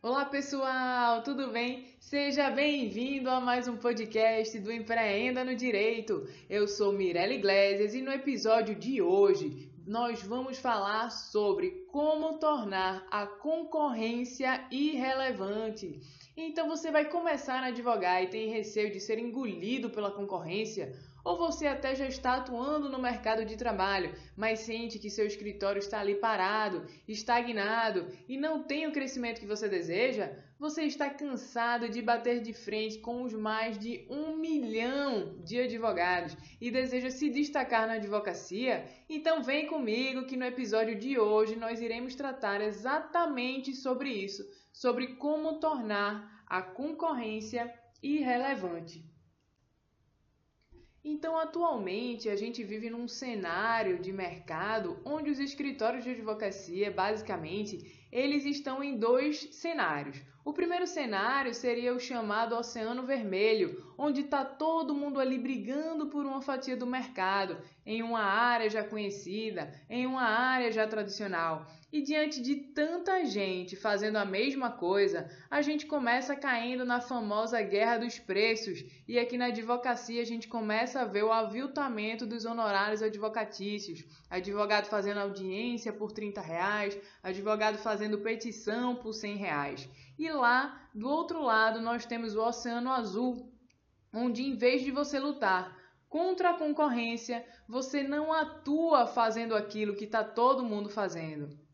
Olá pessoal, tudo bem? Seja bem-vindo a mais um podcast do Empreenda no Direito. Eu sou Mirelle Iglesias e no episódio de hoje nós vamos falar sobre como tornar a concorrência irrelevante. Então você vai começar a advogar e tem receio de ser engolido pela concorrência? Ou você até já está atuando no mercado de trabalho, mas sente que seu escritório está ali parado, estagnado e não tem o crescimento que você deseja? Você está cansado de bater de frente com os mais de um milhão de advogados e deseja se destacar na advocacia? Então vem comigo que no episódio de hoje nós iremos tratar exatamente sobre isso, sobre como tornar a concorrência irrelevante. Então, atualmente, a gente vive num cenário de mercado onde os escritórios de advocacia, basicamente, eles estão em dois cenários. O primeiro cenário seria o chamado Oceano Vermelho, onde está todo mundo ali brigando por uma fatia do mercado, em uma área já conhecida, em uma área já tradicional. E diante de tanta gente fazendo a mesma coisa, a gente começa caindo na famosa guerra dos preços, e aqui na advocacia a gente começa a ver o aviltamento dos honorários advocatícios. Advogado fazendo audiência por 30 reais, advogado fazendo petição por 100 reais. E lá, do outro lado, nós temos o Oceano Azul, onde em vez de você lutar contra a concorrência, você não atua fazendo aquilo que está todo mundo fazendo.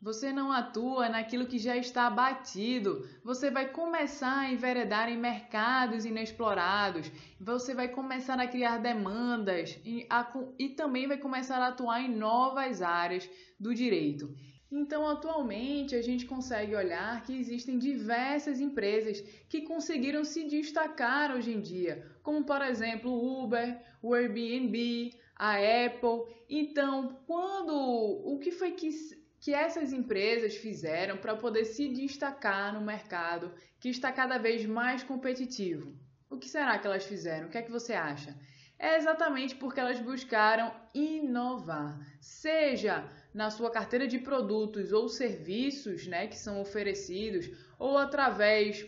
Você não atua naquilo que já está batido. Você vai começar a enveredar em mercados inexplorados. Você vai começar a criar demandas e, a, e também vai começar a atuar em novas áreas do direito. Então, atualmente, a gente consegue olhar que existem diversas empresas que conseguiram se destacar hoje em dia, como por exemplo o Uber, o Airbnb, a Apple. Então, quando o que foi que, que essas empresas fizeram para poder se destacar no mercado que está cada vez mais competitivo? O que será que elas fizeram? O que é que você acha? É exatamente porque elas buscaram inovar, seja na sua carteira de produtos ou serviços né, que são oferecidos, ou através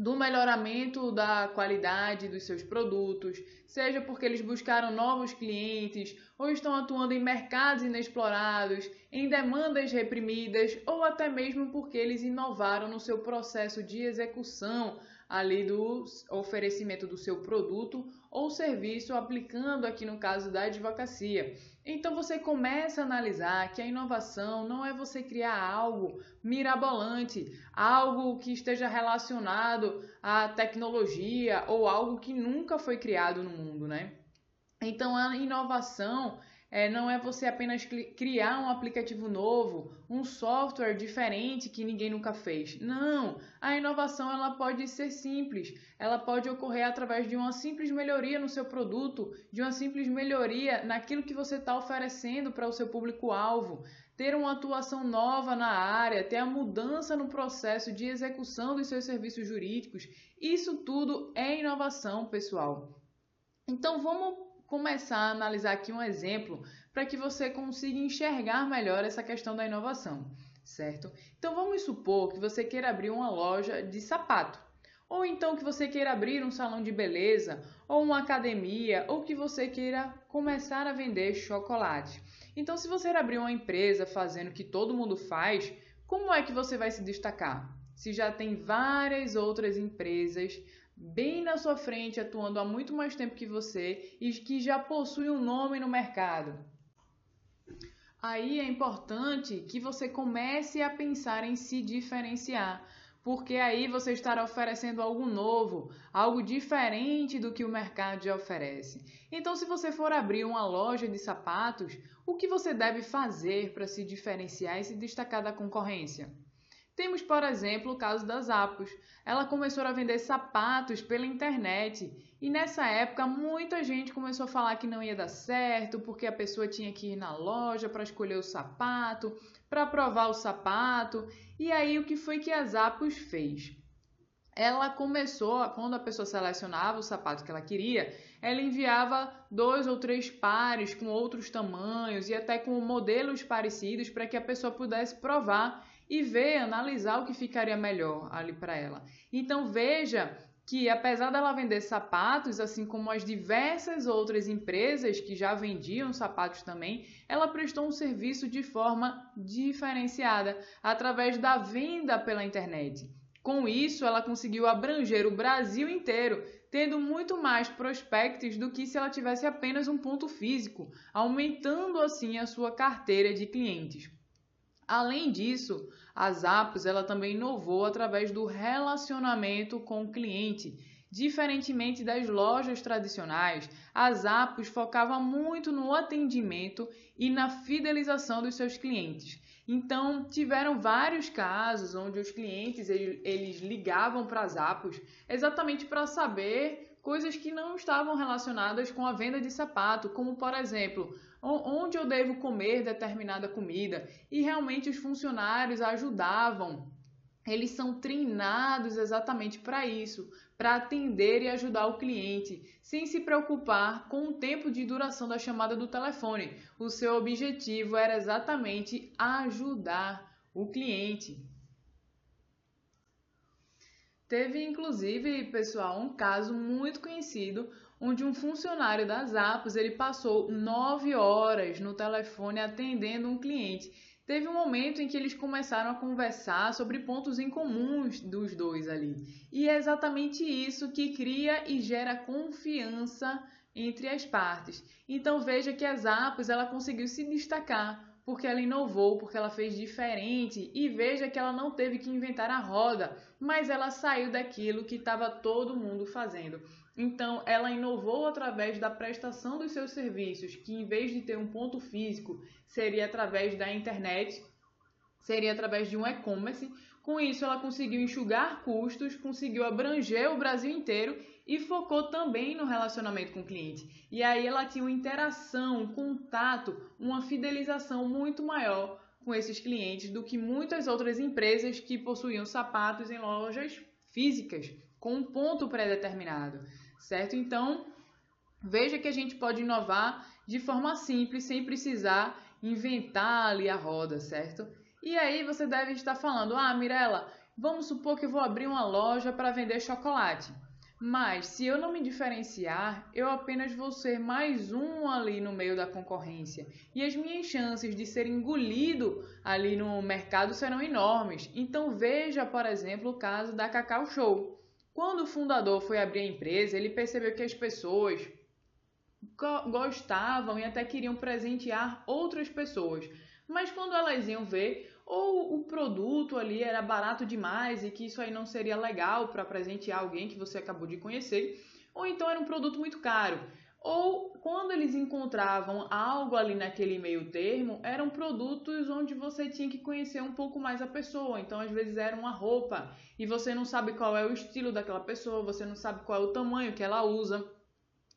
do melhoramento da qualidade dos seus produtos, seja porque eles buscaram novos clientes ou estão atuando em mercados inexplorados, em demandas reprimidas, ou até mesmo porque eles inovaram no seu processo de execução ali do oferecimento do seu produto ou serviço, aplicando aqui no caso da advocacia. Então você começa a analisar que a inovação não é você criar algo mirabolante, algo que esteja relacionado à tecnologia ou algo que nunca foi criado no mundo, né? Então a inovação é, não é você apenas criar um aplicativo novo, um software diferente que ninguém nunca fez. Não, a inovação ela pode ser simples, ela pode ocorrer através de uma simples melhoria no seu produto, de uma simples melhoria naquilo que você está oferecendo para o seu público-alvo, ter uma atuação nova na área, ter a mudança no processo de execução dos seus serviços jurídicos. Isso tudo é inovação, pessoal. Então vamos começar a analisar aqui um exemplo para que você consiga enxergar melhor essa questão da inovação, certo? Então vamos supor que você queira abrir uma loja de sapato, ou então que você queira abrir um salão de beleza, ou uma academia, ou que você queira começar a vender chocolate. Então, se você abrir uma empresa fazendo o que todo mundo faz, como é que você vai se destacar? Se já tem várias outras empresas bem na sua frente, atuando há muito mais tempo que você e que já possui um nome no mercado. Aí é importante que você comece a pensar em se diferenciar, porque aí você estará oferecendo algo novo, algo diferente do que o mercado já oferece. Então, se você for abrir uma loja de sapatos, o que você deve fazer para se diferenciar e se destacar da concorrência? Temos, por exemplo, o caso das Apos. Ela começou a vender sapatos pela internet e nessa época muita gente começou a falar que não ia dar certo porque a pessoa tinha que ir na loja para escolher o sapato, para provar o sapato. E aí o que foi que a Apos fez? ela começou, quando a pessoa selecionava o sapato que ela queria, ela enviava dois ou três pares com outros tamanhos e até com modelos parecidos para que a pessoa pudesse provar e ver, analisar o que ficaria melhor ali para ela. Então veja que apesar dela vender sapatos, assim como as diversas outras empresas que já vendiam sapatos também, ela prestou um serviço de forma diferenciada através da venda pela internet. Com isso, ela conseguiu abranger o Brasil inteiro, tendo muito mais prospectos do que se ela tivesse apenas um ponto físico, aumentando assim a sua carteira de clientes. Além disso, a Zappos ela também inovou através do relacionamento com o cliente. Diferentemente das lojas tradicionais, a Zappos focava muito no atendimento e na fidelização dos seus clientes. Então, tiveram vários casos onde os clientes eles ligavam para a Zappos exatamente para saber coisas que não estavam relacionadas com a venda de sapato, como por exemplo, onde eu devo comer determinada comida. E realmente os funcionários ajudavam. Eles são treinados exatamente para isso, para atender e ajudar o cliente, sem se preocupar com o tempo de duração da chamada do telefone. O seu objetivo era exatamente ajudar o cliente. Teve inclusive, pessoal, um caso muito conhecido onde um funcionário das Apos ele passou nove horas no telefone atendendo um cliente. Teve um momento em que eles começaram a conversar sobre pontos em comuns dos dois ali. E é exatamente isso que cria e gera confiança entre as partes. Então veja que as Apos ela conseguiu se destacar porque ela inovou, porque ela fez diferente e veja que ela não teve que inventar a roda, mas ela saiu daquilo que estava todo mundo fazendo. Então, ela inovou através da prestação dos seus serviços, que em vez de ter um ponto físico, seria através da internet, seria através de um e-commerce. Com isso, ela conseguiu enxugar custos, conseguiu abranger o Brasil inteiro e focou também no relacionamento com o cliente. E aí ela tinha uma interação, um contato, uma fidelização muito maior com esses clientes do que muitas outras empresas que possuíam sapatos em lojas físicas com um ponto pré-determinado, certo? Então, veja que a gente pode inovar de forma simples, sem precisar inventar ali a roda, certo? E aí você deve estar falando: "Ah, Mirella, vamos supor que eu vou abrir uma loja para vender chocolate. Mas se eu não me diferenciar, eu apenas vou ser mais um ali no meio da concorrência. E as minhas chances de ser engolido ali no mercado serão enormes. Então veja, por exemplo, o caso da Cacau Show. Quando o fundador foi abrir a empresa, ele percebeu que as pessoas gostavam e até queriam presentear outras pessoas. Mas quando elas iam ver, ou o produto ali era barato demais e que isso aí não seria legal para presentear alguém que você acabou de conhecer, ou então era um produto muito caro. Ou quando eles encontravam algo ali naquele meio termo, eram produtos onde você tinha que conhecer um pouco mais a pessoa. Então, às vezes, era uma roupa e você não sabe qual é o estilo daquela pessoa, você não sabe qual é o tamanho que ela usa.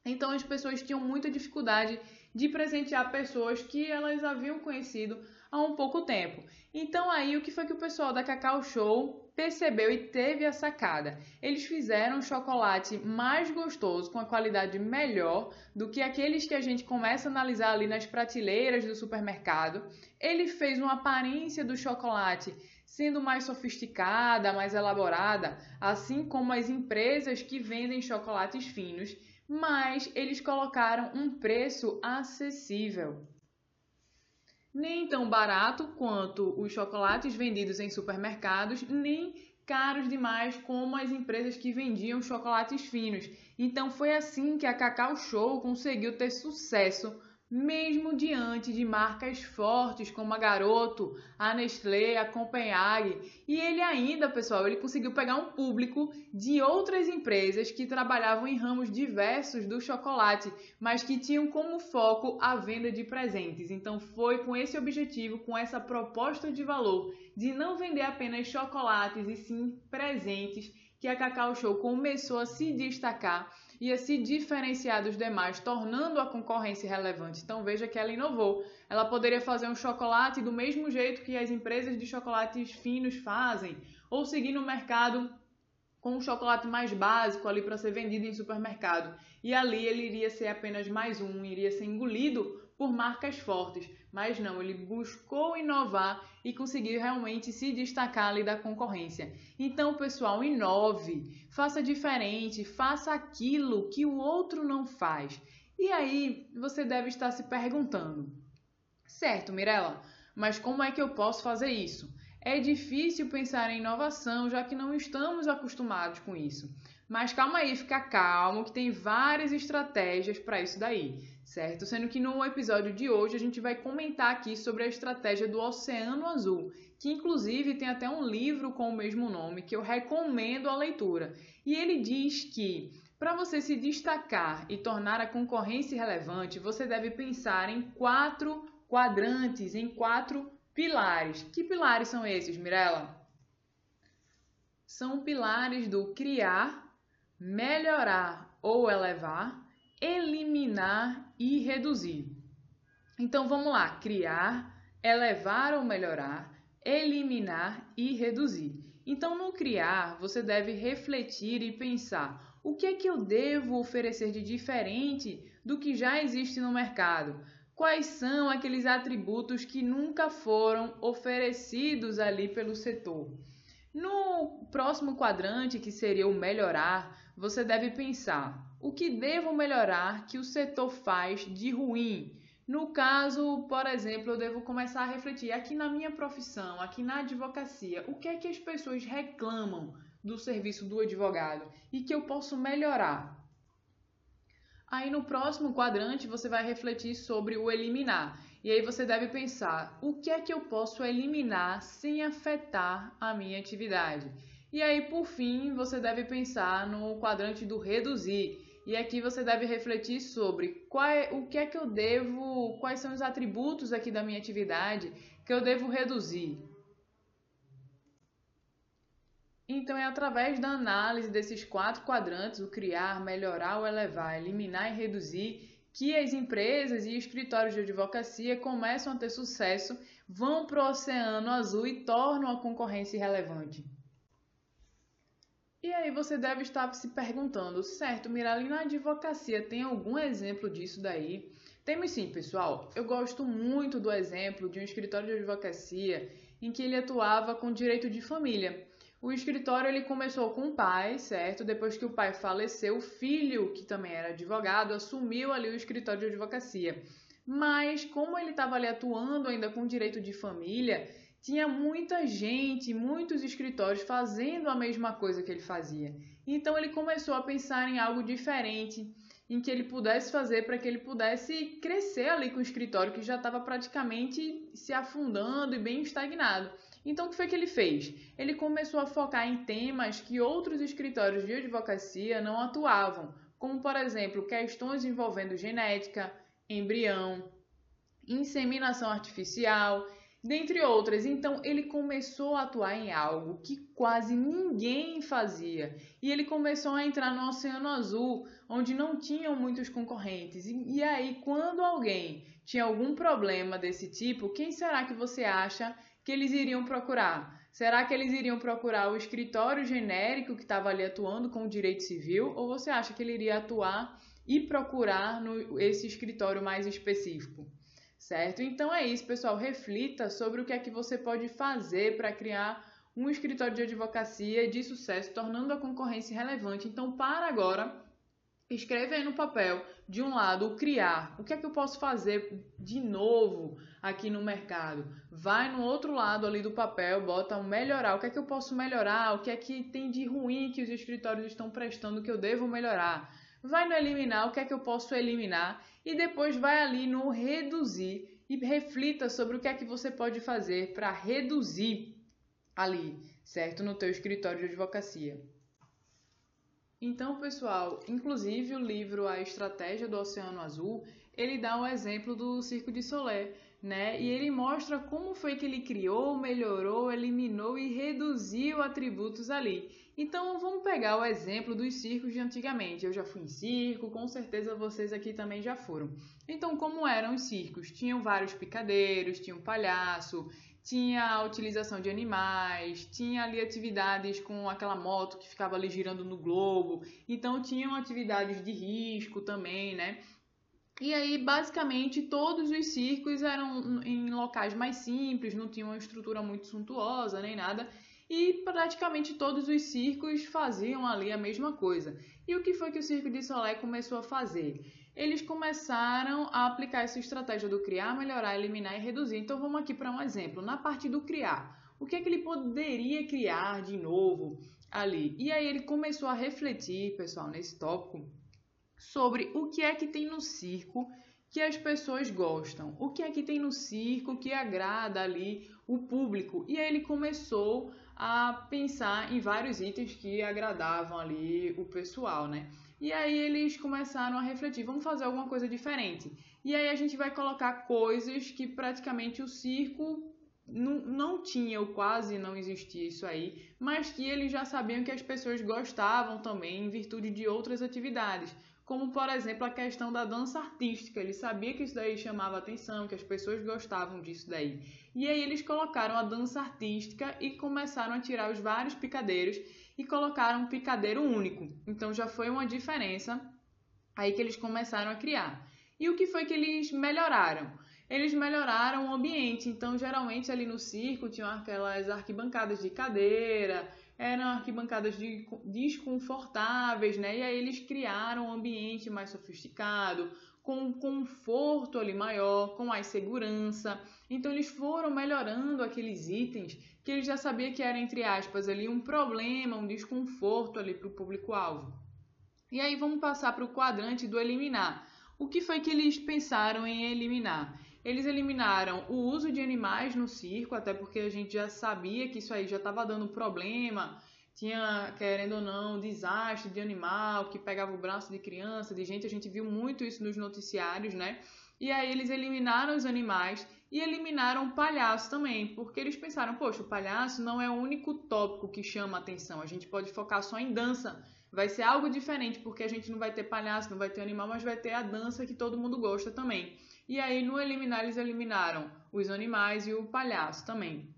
Então, as pessoas tinham muita dificuldade de presentear pessoas que elas haviam conhecido há um pouco tempo. Então, aí, o que foi que o pessoal da Cacau Show percebeu e teve a sacada. Eles fizeram um chocolate mais gostoso, com a qualidade melhor do que aqueles que a gente começa a analisar ali nas prateleiras do supermercado. Ele fez uma aparência do chocolate sendo mais sofisticada, mais elaborada, assim como as empresas que vendem chocolates finos, mas eles colocaram um preço acessível nem tão barato quanto os chocolates vendidos em supermercados, nem caros demais como as empresas que vendiam chocolates finos. Então foi assim que a Cacau Show conseguiu ter sucesso mesmo diante de marcas fortes como a Garoto, a Nestlé, a Copenhague. E ele ainda, pessoal, ele conseguiu pegar um público de outras empresas que trabalhavam em ramos diversos do chocolate, mas que tinham como foco a venda de presentes. Então foi com esse objetivo, com essa proposta de valor de não vender apenas chocolates e sim presentes, que a Cacau Show começou a se destacar ia se diferenciar dos demais, tornando a concorrência relevante. Então veja que ela inovou. Ela poderia fazer um chocolate do mesmo jeito que as empresas de chocolates finos fazem, ou seguir no mercado com um chocolate mais básico ali para ser vendido em supermercado. E ali ele iria ser apenas mais um, iria ser engolido por marcas fortes. Mas não, ele buscou inovar e conseguiu realmente se destacar ali da concorrência. Então, pessoal, inove, faça diferente, faça aquilo que o outro não faz. E aí você deve estar se perguntando: certo, Mirella, mas como é que eu posso fazer isso? É difícil pensar em inovação, já que não estamos acostumados com isso. Mas calma aí, fica calmo, que tem várias estratégias para isso daí, certo? Sendo que no episódio de hoje a gente vai comentar aqui sobre a estratégia do Oceano Azul, que inclusive tem até um livro com o mesmo nome que eu recomendo a leitura. E ele diz que para você se destacar e tornar a concorrência relevante, você deve pensar em quatro quadrantes, em quatro Pilares. Que pilares são esses, Mirella? São pilares do criar, melhorar ou elevar, eliminar e reduzir. Então vamos lá: criar, elevar ou melhorar, eliminar e reduzir. Então, no criar, você deve refletir e pensar: o que é que eu devo oferecer de diferente do que já existe no mercado? quais são aqueles atributos que nunca foram oferecidos ali pelo setor. No próximo quadrante, que seria o melhorar, você deve pensar: o que devo melhorar que o setor faz de ruim? No caso, por exemplo, eu devo começar a refletir aqui na minha profissão, aqui na advocacia, o que é que as pessoas reclamam do serviço do advogado e que eu posso melhorar? Aí no próximo quadrante você vai refletir sobre o eliminar. E aí você deve pensar: o que é que eu posso eliminar sem afetar a minha atividade? E aí, por fim, você deve pensar no quadrante do reduzir. E aqui você deve refletir sobre qual é, o que é que eu devo, quais são os atributos aqui da minha atividade que eu devo reduzir. Então, é através da análise desses quatro quadrantes, o criar, melhorar, o elevar, eliminar e reduzir, que as empresas e escritórios de advocacia começam a ter sucesso, vão para o oceano azul e tornam a concorrência relevante. E aí você deve estar se perguntando, certo, Mirali, na advocacia tem algum exemplo disso daí? Temos sim, pessoal. Eu gosto muito do exemplo de um escritório de advocacia em que ele atuava com direito de família. O escritório ele começou com o pai, certo? Depois que o pai faleceu, o filho, que também era advogado, assumiu ali o escritório de advocacia. Mas como ele estava ali atuando ainda com direito de família, tinha muita gente, muitos escritórios fazendo a mesma coisa que ele fazia. Então ele começou a pensar em algo diferente, em que ele pudesse fazer para que ele pudesse crescer ali com o escritório que já estava praticamente se afundando e bem estagnado. Então, o que foi que ele fez? Ele começou a focar em temas que outros escritórios de advocacia não atuavam, como, por exemplo, questões envolvendo genética, embrião, inseminação artificial, dentre outras. Então, ele começou a atuar em algo que quase ninguém fazia. E ele começou a entrar no Oceano Azul, onde não tinham muitos concorrentes. E, e aí, quando alguém tinha algum problema desse tipo, quem será que você acha que eles iriam procurar? Será que eles iriam procurar o escritório genérico que estava ali atuando com o direito civil? Ou você acha que ele iria atuar e procurar no, esse escritório mais específico? Certo? Então é isso, pessoal. Reflita sobre o que é que você pode fazer para criar um escritório de advocacia de sucesso, tornando a concorrência relevante. Então, para agora Escreve aí no papel, de um lado, o criar. O que é que eu posso fazer de novo aqui no mercado? Vai no outro lado ali do papel, bota melhorar. O que é que eu posso melhorar? O que é que tem de ruim que os escritórios estão prestando que eu devo melhorar? Vai no eliminar, o que é que eu posso eliminar? E depois vai ali no reduzir e reflita sobre o que é que você pode fazer para reduzir ali, certo? No teu escritório de advocacia. Então, pessoal, inclusive o livro A Estratégia do Oceano Azul, ele dá um exemplo do Circo de Solé, né? E ele mostra como foi que ele criou, melhorou, eliminou e reduziu atributos ali. Então, vamos pegar o exemplo dos circos de antigamente. Eu já fui em circo, com certeza vocês aqui também já foram. Então, como eram os circos? Tinham vários picadeiros, tinha um palhaço, tinha a utilização de animais, tinha ali atividades com aquela moto que ficava ali girando no globo, então tinham atividades de risco também, né? E aí, basicamente, todos os circos eram em locais mais simples, não tinham uma estrutura muito suntuosa nem nada, e praticamente todos os circos faziam ali a mesma coisa. E o que foi que o Circo de Solé começou a fazer? Eles começaram a aplicar essa estratégia do criar, melhorar, eliminar e reduzir. Então vamos aqui para um exemplo. Na parte do criar, o que é que ele poderia criar de novo ali? E aí ele começou a refletir, pessoal, nesse tópico sobre o que é que tem no circo que as pessoas gostam, o que é que tem no circo que agrada ali o público. E aí ele começou a pensar em vários itens que agradavam ali o pessoal, né? E aí eles começaram a refletir, vamos fazer alguma coisa diferente. E aí a gente vai colocar coisas que praticamente o circo não, não tinha ou quase não existia isso aí, mas que eles já sabiam que as pessoas gostavam também em virtude de outras atividades como por exemplo a questão da dança artística. Ele sabia que isso daí chamava atenção, que as pessoas gostavam disso daí. E aí eles colocaram a dança artística e começaram a tirar os vários picadeiros e colocaram um picadeiro único. Então já foi uma diferença aí que eles começaram a criar. E o que foi que eles melhoraram? Eles melhoraram o ambiente. Então, geralmente ali no circo tinham aquelas arquibancadas de cadeira, eram arquibancadas de, desconfortáveis, né? E aí eles criaram um ambiente mais sofisticado, com um conforto ali maior, com mais segurança. Então eles foram melhorando aqueles itens que eles já sabiam que era entre aspas ali um problema, um desconforto ali para o público-alvo. E aí vamos passar para o quadrante do eliminar. O que foi que eles pensaram em eliminar? Eles eliminaram o uso de animais no circo, até porque a gente já sabia que isso aí já estava dando problema. Tinha, querendo ou não, desastre de animal que pegava o braço de criança, de gente. A gente viu muito isso nos noticiários, né? E aí eles eliminaram os animais e eliminaram o palhaço também, porque eles pensaram, poxa, o palhaço não é o único tópico que chama atenção. A gente pode focar só em dança. Vai ser algo diferente, porque a gente não vai ter palhaço, não vai ter animal, mas vai ter a dança que todo mundo gosta também. E aí, no eliminar, eles eliminaram os animais e o palhaço também.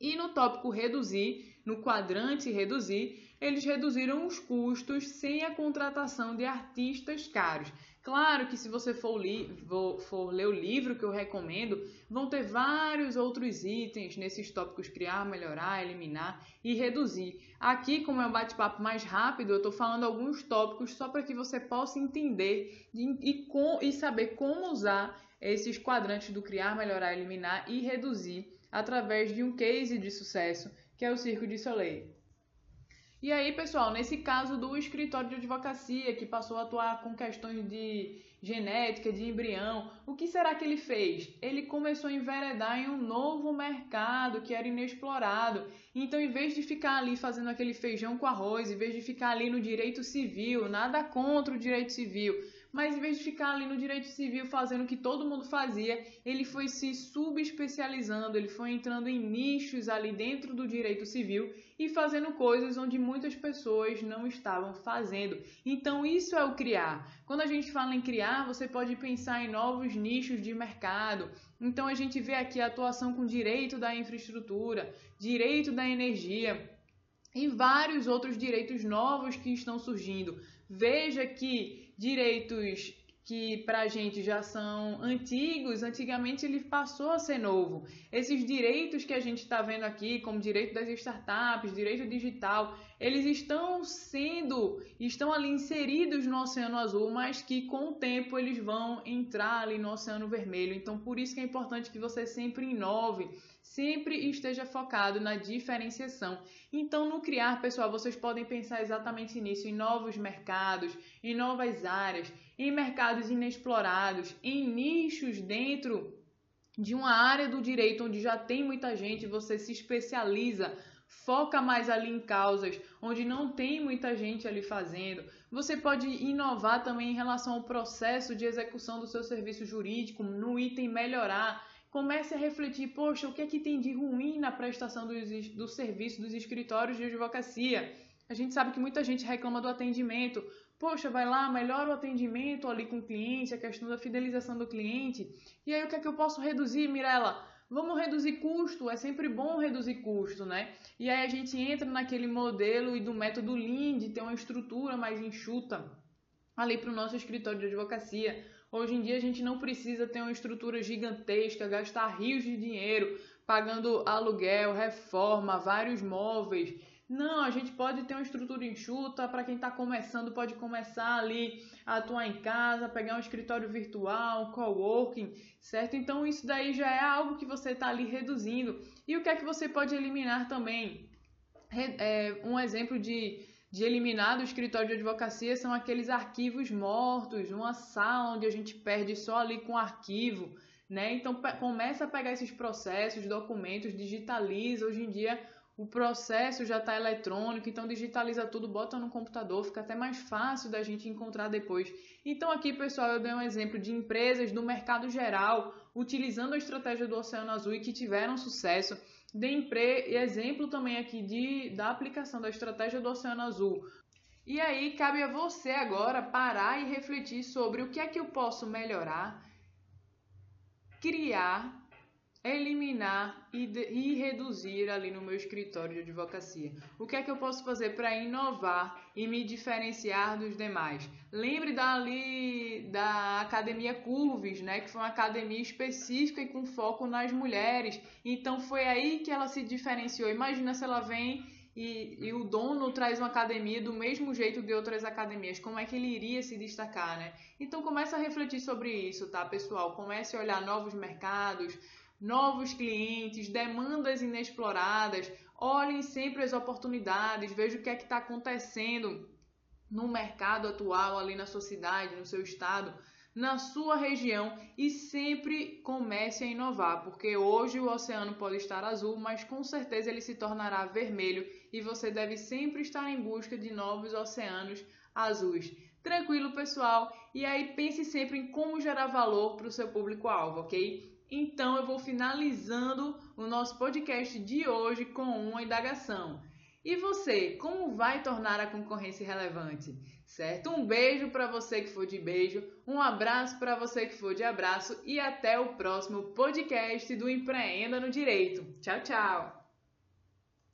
E no tópico reduzir, no quadrante reduzir, eles reduziram os custos sem a contratação de artistas caros. Claro que se você for, for, ler o livro que eu recomendo, vão ter vários outros itens nesses tópicos criar, melhorar, eliminar e reduzir. Aqui, como é um bate-papo mais rápido, eu estou falando alguns tópicos só para que você possa entender e, com, e saber como usar esses quadrantes do criar, melhorar, eliminar e reduzir através de um case de sucesso que é o Circo de Soleil. E aí, pessoal, nesse caso do escritório de advocacia que passou a atuar com questões de genética, de embrião, o que será que ele fez? Ele começou a enveredar em um novo mercado que era inexplorado. Então, em vez de ficar ali fazendo aquele feijão com arroz, em vez de ficar ali no direito civil, nada contra o direito civil, mas em vez de ficar ali no direito civil fazendo o que todo mundo fazia, ele foi se subespecializando, ele foi entrando em nichos ali dentro do direito civil e fazendo coisas onde muitas pessoas não estavam fazendo. Então, isso é o criar. Quando a gente fala em criar, você pode pensar em novos nichos de mercado. Então, a gente vê aqui a atuação com direito da infraestrutura, direito da energia e vários outros direitos novos que estão surgindo. Veja que direitos que para a gente já são antigos, antigamente ele passou a ser novo. Esses direitos que a gente está vendo aqui, como direito das startups, direito digital, eles estão sendo, estão ali inseridos no Oceano Azul, mas que com o tempo eles vão entrar ali no Oceano Vermelho. Então, por isso que é importante que você sempre inove, sempre esteja focado na diferenciação. Então, no criar, pessoal, vocês podem pensar exatamente nisso, em novos mercados, em novas áreas, em mercados inexplorados, em nichos dentro de uma área do direito onde já tem muita gente, você se especializa, foca mais ali em causas onde não tem muita gente ali fazendo. Você pode inovar também em relação ao processo de execução do seu serviço jurídico, no item melhorar comece a refletir, poxa, o que é que tem de ruim na prestação do, do serviço dos escritórios de advocacia? A gente sabe que muita gente reclama do atendimento. Poxa, vai lá, melhora o atendimento ali com o cliente, a questão da fidelização do cliente. E aí, o que é que eu posso reduzir, Mirella? Vamos reduzir custo, é sempre bom reduzir custo, né? E aí a gente entra naquele modelo e do método Lean de ter uma estrutura mais enxuta ali para o nosso escritório de advocacia. Hoje em dia a gente não precisa ter uma estrutura gigantesca, gastar rios de dinheiro pagando aluguel, reforma, vários móveis. Não, a gente pode ter uma estrutura enxuta para quem está começando, pode começar ali a atuar em casa, pegar um escritório virtual, um coworking, certo? Então isso daí já é algo que você está ali reduzindo. E o que é que você pode eliminar também? É, um exemplo de, de eliminar do escritório de advocacia são aqueles arquivos mortos, uma sala onde a gente perde só ali com arquivo, né? Então começa a pegar esses processos, documentos, digitaliza. Hoje em dia o processo já está eletrônico, então digitaliza tudo, bota no computador, fica até mais fácil da gente encontrar depois. Então aqui, pessoal, eu dei um exemplo de empresas do mercado geral utilizando a estratégia do Oceano Azul e que tiveram sucesso. Dei exemplo também aqui de, da aplicação da estratégia do Oceano Azul. E aí cabe a você agora parar e refletir sobre o que é que eu posso melhorar, criar eliminar e, de, e, reduzir ali no meu escritório de advocacia? O que é que eu posso fazer para inovar e me diferenciar dos demais? Lembre dali da Academia Curves, né, que foi uma academia específica e com foco nas mulheres. Então foi aí que ela se diferenciou. Imagina se ela vem e, e, o dono traz uma academia do mesmo jeito de outras academias, como é que ele iria se destacar, né? Então comece a refletir sobre isso, tá, pessoal? Comece a olhar novos mercados, novos clientes, demandas inexploradas. Olhem sempre as oportunidades, vejam o que é que está acontecendo no mercado atual, ali na sua cidade, no seu estado, na sua região e sempre comece a inovar, porque hoje o oceano pode estar azul, mas com certeza ele se tornará vermelho e você deve sempre estar em busca de novos oceanos azuis. Tranquilo, pessoal? E aí pense sempre em como gerar valor para o seu público-alvo, ok? Então eu vou finalizando o nosso podcast de hoje com uma indagação. E você, como vai tornar a concorrência relevante? Certo? Um beijo para você que for de beijo, um abraço para você que for de abraço e até o próximo podcast do Empreenda no Direito. Tchau, tchau.